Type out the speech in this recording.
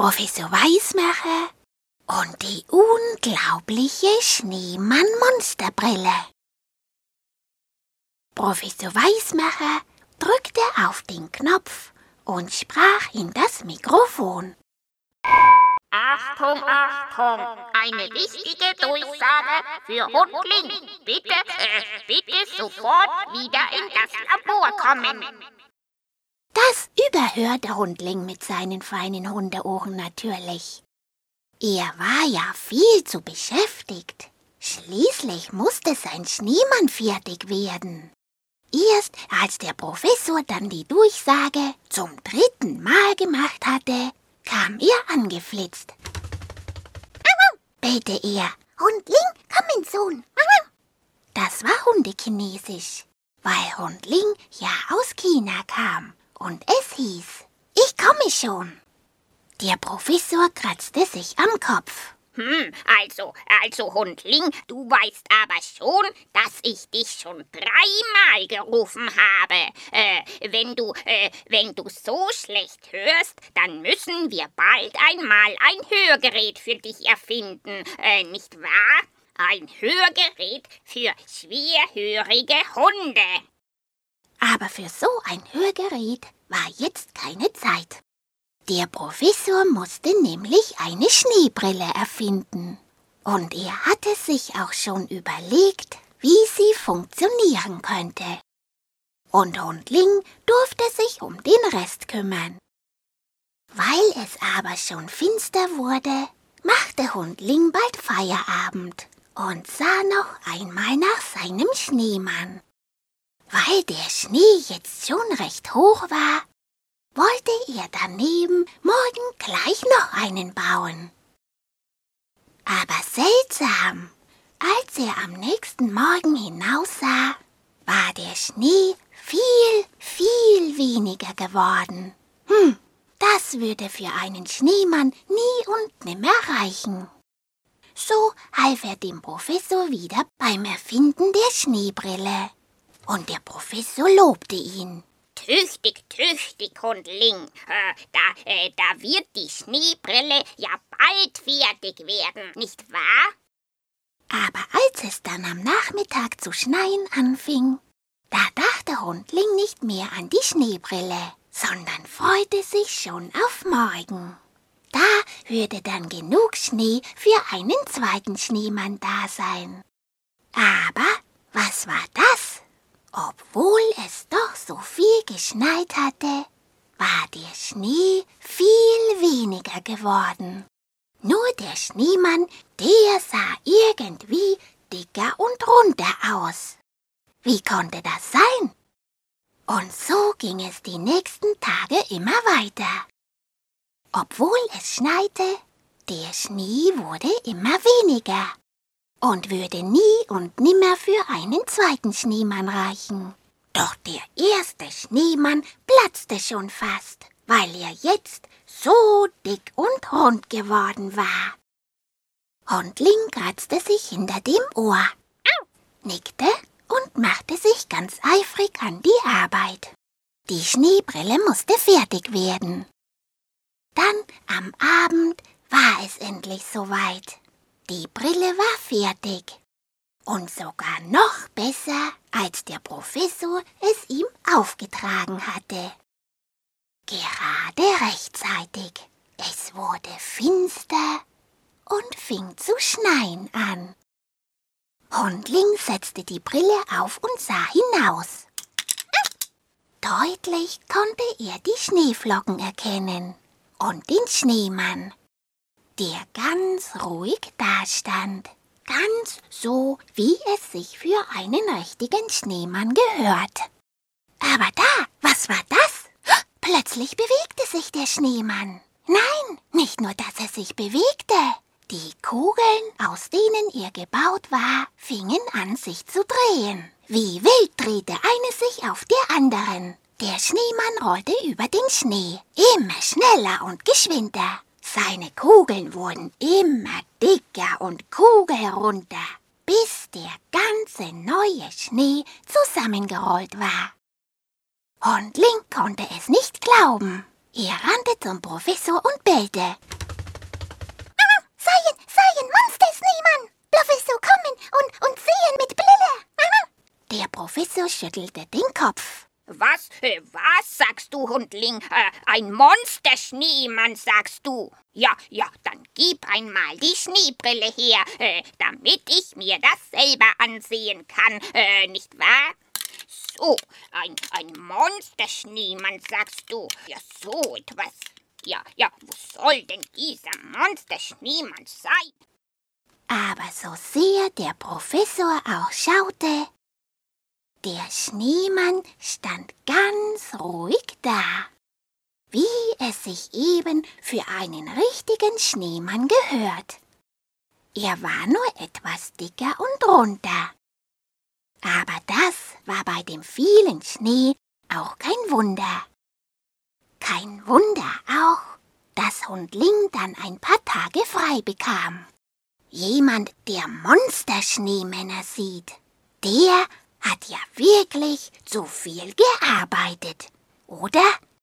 Professor Weismacher und die unglaubliche Schneemann-Monsterbrille. Professor Weismacher drückte auf den Knopf und sprach in das Mikrofon. Achtung, Achtung! Eine wichtige Durchsage für Hundling. Bitte, äh, bitte sofort wieder in das Labor kommen. Das überhörte Hundling mit seinen feinen Hundeohren natürlich. Er war ja viel zu beschäftigt. Schließlich musste sein Schneemann fertig werden. Erst als der Professor dann die Durchsage zum dritten Mal gemacht hatte, kam er angeflitzt. bellte er. Hundling, komm in Sohn. Das war Hundekinesisch, weil Hundling ja aus China kam und es hieß, ich komme schon. Der Professor kratzte sich am Kopf. Hm, also, also, Hundling, du weißt aber schon, dass ich dich schon dreimal gerufen habe. Äh, wenn du, äh, wenn du so schlecht hörst, dann müssen wir bald einmal ein Hörgerät für dich erfinden, äh, nicht wahr? Ein Hörgerät für schwerhörige Hunde. Aber für so ein Hörgerät war jetzt keine Zeit. Der Professor musste nämlich eine Schneebrille erfinden. Und er hatte sich auch schon überlegt, wie sie funktionieren könnte. Und Hundling durfte sich um den Rest kümmern. Weil es aber schon finster wurde, machte Hundling bald Feierabend und sah noch einmal nach seinem Schneemann. Weil der Schnee jetzt schon recht hoch war, wollte er daneben morgen gleich noch einen bauen. Aber seltsam, als er am nächsten Morgen hinaussah, war der Schnee viel, viel weniger geworden. Hm, das würde für einen Schneemann nie und nimmer reichen. So half er dem Professor wieder beim Erfinden der Schneebrille. Und der Professor lobte ihn. Tüchtig, tüchtig, Hundling. Äh, da, äh, da wird die Schneebrille ja bald fertig werden, nicht wahr? Aber als es dann am Nachmittag zu schneien anfing, da dachte Hundling nicht mehr an die Schneebrille, sondern freute sich schon auf morgen. Da würde dann genug Schnee für einen zweiten Schneemann da sein. Aber was war das? Obwohl es doch so viel geschneit hatte, war der Schnee viel weniger geworden. Nur der Schneemann, der sah irgendwie dicker und runder aus. Wie konnte das sein? Und so ging es die nächsten Tage immer weiter. Obwohl es schneite, der Schnee wurde immer weniger und würde nie und nimmer für einen zweiten Schneemann reichen. Doch der erste Schneemann platzte schon fast, weil er jetzt so dick und rund geworden war. Hundling kratzte sich hinter dem Ohr, nickte und machte sich ganz eifrig an die Arbeit. Die Schneebrille musste fertig werden. Dann am Abend war es endlich soweit. Die Brille war fertig. Und sogar noch besser, als der Professor es ihm aufgetragen hatte. Gerade rechtzeitig. Es wurde finster und fing zu schneien an. Hundling setzte die Brille auf und sah hinaus. Deutlich konnte er die Schneeflocken erkennen und den Schneemann der ganz ruhig dastand, ganz so, wie es sich für einen richtigen Schneemann gehört. Aber da, was war das? Plötzlich bewegte sich der Schneemann. Nein, nicht nur, dass er sich bewegte. Die Kugeln, aus denen er gebaut war, fingen an sich zu drehen. Wie wild drehte eine sich auf der anderen. Der Schneemann rollte über den Schnee, immer schneller und geschwinder. Seine Kugeln wurden immer dicker und kugelrunder, bis der ganze neue Schnee zusammengerollt war. Hundling konnte es nicht glauben. Er rannte zum Professor und bellte. Seien, seien Monster-Schneemann! Professor kommen und, und sehen mit Blille! Der Professor schüttelte den Kopf. Was? Äh, was sagst du, Hundling? Äh, ein Monster-Schneemann, sagst du? Ja, ja, dann gib einmal die Schneebrille her, äh, damit ich mir das selber ansehen kann, äh, nicht wahr? So, ein, ein Monster-Schneemann, sagst du? Ja, so etwas. Ja, ja, wo soll denn dieser Monster-Schneemann sein? Aber so sehr der Professor auch schaute, der Schneemann stand ganz ruhig da, wie es sich eben für einen richtigen Schneemann gehört. Er war nur etwas dicker und runter. Aber das war bei dem vielen Schnee auch kein Wunder. Kein Wunder auch, dass Hundling dann ein paar Tage frei bekam. Jemand, der Monsterschneemänner sieht, der hat ja wirklich zu viel gearbeitet, oder?